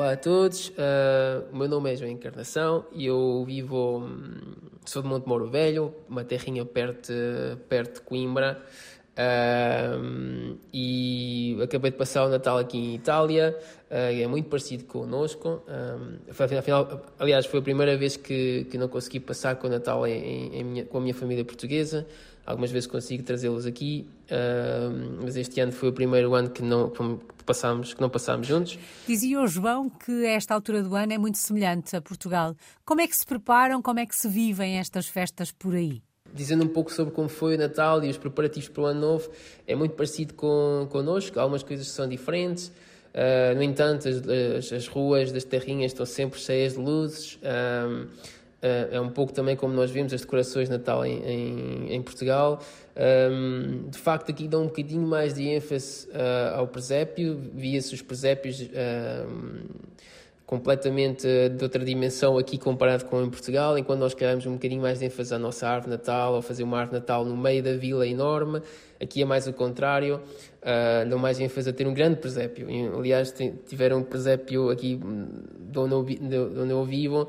Olá a todos, uh, o meu nome é João Encarnação e eu vivo, hum, sou de Monte Moro Velho, uma terrinha perto, perto de Coimbra e acabei de passar o Natal aqui em Itália, uh, é muito parecido connosco, afinal, aliás foi a primeira vez que, que não consegui passar com o Natal em, em minha, com a minha família portuguesa, Algumas vezes consigo trazê-los aqui, mas este ano foi o primeiro ano que não que passámos, que não passámos juntos. Dizia o João que esta altura do ano é muito semelhante a Portugal. Como é que se preparam, como é que se vivem estas festas por aí? Dizendo um pouco sobre como foi o Natal e os preparativos para o Ano Novo, é muito parecido com, connosco, algumas coisas são diferentes. Uh, no entanto, as, as, as, ruas das terrinhas estão sempre cheias de luzes. Uh, Uh, é um pouco também como nós vimos as decorações de Natal em, em, em Portugal. Um, de facto, aqui dão um bocadinho mais de ênfase uh, ao presépio, via-se os presépios completamente de outra dimensão aqui comparado com em Portugal, enquanto nós queremos um bocadinho mais de ênfase à nossa árvore Natal, ou fazer uma árvore Natal no meio da vila enorme. Aqui é mais o contrário, uh, dão mais ênfase a ter um grande presépio. Aliás, tiveram um presépio aqui eu, de onde eu vivo,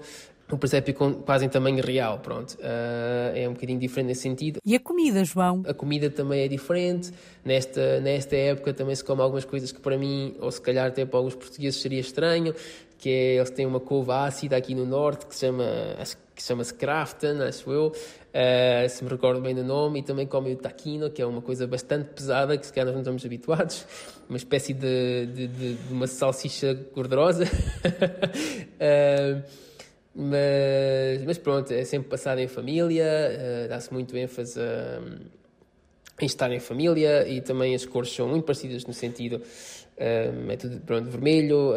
um presépio quase em tamanho real, pronto. Uh, é um bocadinho diferente nesse sentido. E a comida, João? A comida também é diferente. Nesta, nesta época também se come algumas coisas que para mim, ou se calhar até para alguns portugueses seria estranho, que é, eles têm uma couve ácida aqui no norte que se chama, acho que chama-se Crafton, acho eu, uh, se me recordo bem do nome, e também comem o taquino, que é uma coisa bastante pesada, que se calhar nós não estamos habituados, uma espécie de, de, de, de uma salsicha gordurosa. uh, Mas, mas pronto, é sempre passado em família, uh, dá-se muito ênfase a, em estar em família e também as cores são muito parecidas no sentido é tudo pronto, vermelho,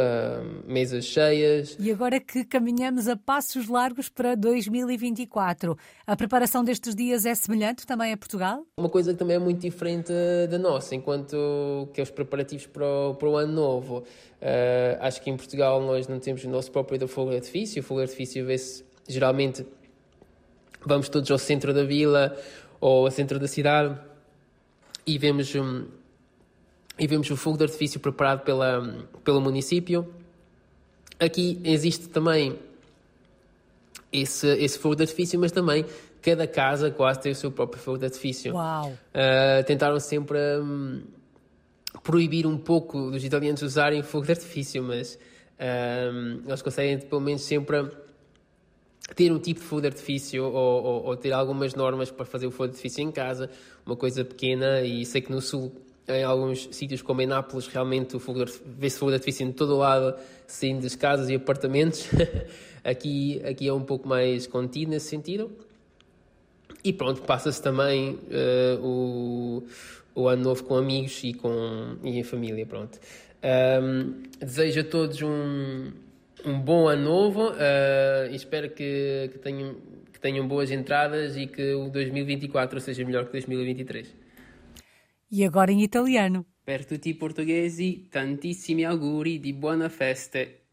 mesas cheias. E agora que caminhamos a passos largos para 2024, a preparação destes dias é semelhante também a Portugal? Uma coisa que também é muito diferente da nossa, enquanto que os preparativos para o, para o ano novo. Uh, acho que em Portugal nós não temos o nosso próprio fogo de artifício, o fogo de artifício vê-se geralmente vamos todos ao centro da vila ou ao centro da cidade e vemos um, e vemos o fogo de artifício preparado pela, pelo município. Aqui existe também esse, esse fogo de artifício, mas também cada casa quase tem o seu próprio fogo de artifício. Uau! Uh, tentaram sempre um, proibir um pouco dos italianos usarem fogo de artifício, mas um, eles conseguem pelo menos sempre ter um tipo de fogo de artifício ou, ou, ou, ter algumas normas para fazer o fogo de artifício em casa, uma coisa pequena, e sei que no sul em alguns sítios como em Nápoles realmente vê-se fogo de artifício em todo o lado, saindo das casas e apartamentos. aqui, aqui é um pouco mais contido nesse sentido. E pronto, passa-se também uh, o, o ano novo com amigos e, com, e em família, pronto. Um, desejo a todos um, um bom ano novo uh, e espero que, que, tenham, que tenham boas entradas e que o 2024 seja melhor que 2023. E agora em italiano. Per tutti i portoghesi, tantissimi auguri di buona feste.